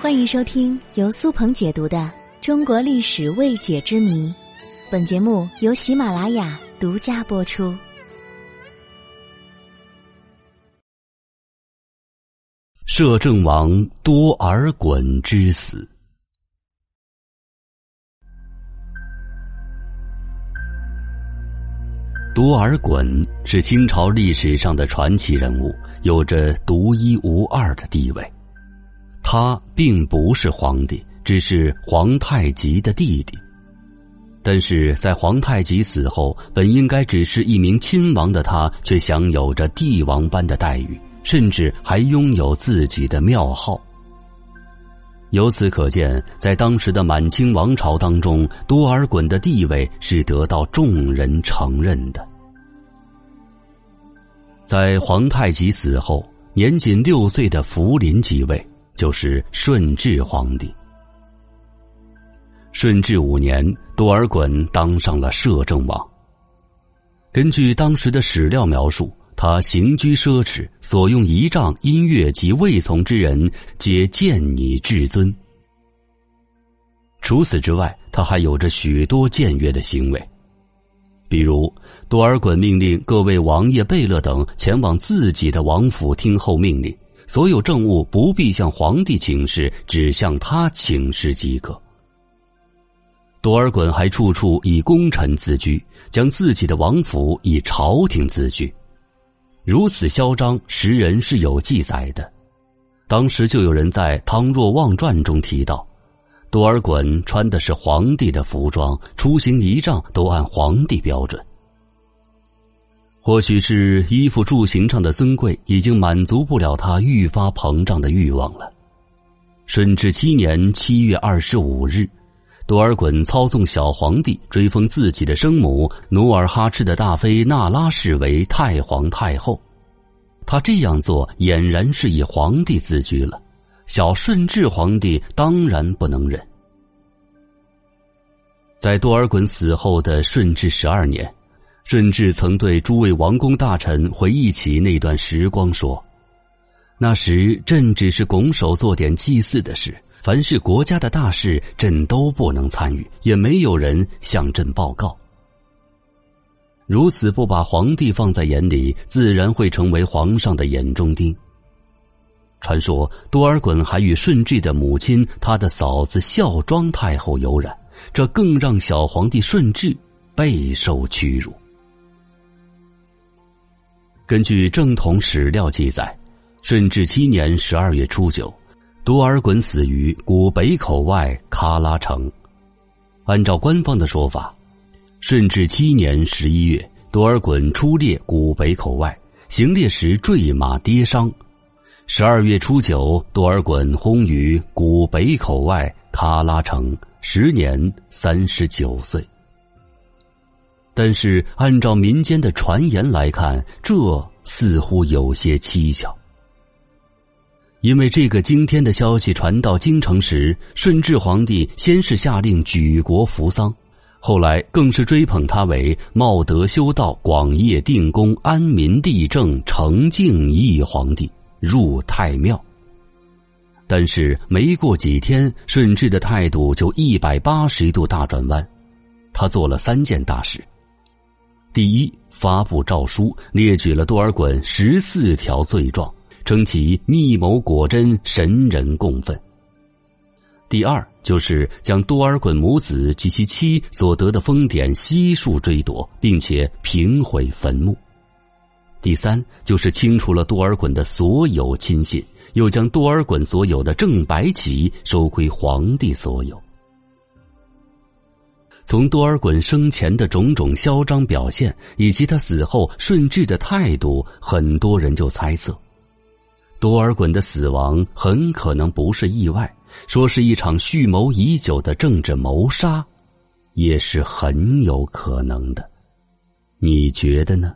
欢迎收听由苏鹏解读的《中国历史未解之谜》，本节目由喜马拉雅独家播出。摄政王多尔衮之死。多尔衮是清朝历史上的传奇人物，有着独一无二的地位。他并不是皇帝，只是皇太极的弟弟。但是在皇太极死后，本应该只是一名亲王的他，却享有着帝王般的待遇，甚至还拥有自己的庙号。由此可见，在当时的满清王朝当中，多尔衮的地位是得到众人承认的。在皇太极死后，年仅六岁的福临即位，就是顺治皇帝。顺治五年，多尔衮当上了摄政王。根据当时的史料描述，他行居奢侈，所用仪仗、音乐及未从之人，皆见你至尊。除此之外，他还有着许多僭越的行为。比如，多尔衮命令各位王爷、贝勒等前往自己的王府听候命令，所有政务不必向皇帝请示，只向他请示即可。多尔衮还处处以功臣自居，将自己的王府以朝廷自居，如此嚣张，时人是有记载的。当时就有人在《汤若望传》中提到。多尔衮穿的是皇帝的服装，出行仪仗都按皇帝标准。或许是衣服住行上的尊贵已经满足不了他愈发膨胀的欲望了。顺治七年七月二十五日，多尔衮操纵小皇帝追封自己的生母努尔哈赤的大妃那拉氏为太皇太后。他这样做俨然是以皇帝自居了。小顺治皇帝当然不能忍。在多尔衮死后的顺治十二年，顺治曾对诸位王公大臣回忆起那段时光说：“那时朕只是拱手做点祭祀的事，凡是国家的大事，朕都不能参与，也没有人向朕报告。如此不把皇帝放在眼里，自然会成为皇上的眼中钉。”传说多尔衮还与顺治的母亲、他的嫂子孝庄太后有染，这更让小皇帝顺治备受屈辱。根据正统史料记载，顺治七年十二月初九，多尔衮死于古北口外喀拉城。按照官方的说法，顺治七年十一月，多尔衮出猎古北口外，行猎时坠马跌伤。十二月初九，多尔衮薨于古北口外喀拉城，时年三十九岁。但是，按照民间的传言来看，这似乎有些蹊跷。因为这个惊天的消息传到京城时，顺治皇帝先是下令举国扶丧，后来更是追捧他为茂德修道、广业定公、安民立政、成敬义皇帝。入太庙，但是没过几天，顺治的态度就一百八十度大转弯。他做了三件大事：第一，发布诏书，列举了多尔衮十四条罪状，称其逆谋果真，神人共愤；第二，就是将多尔衮母子及其妻所得的封典悉数追夺，并且平毁坟墓。第三，就是清除了多尔衮的所有亲信，又将多尔衮所有的正白旗收归皇帝所有。从多尔衮生前的种种嚣张表现，以及他死后顺治的态度，很多人就猜测，多尔衮的死亡很可能不是意外，说是一场蓄谋已久的政治谋杀，也是很有可能的。你觉得呢？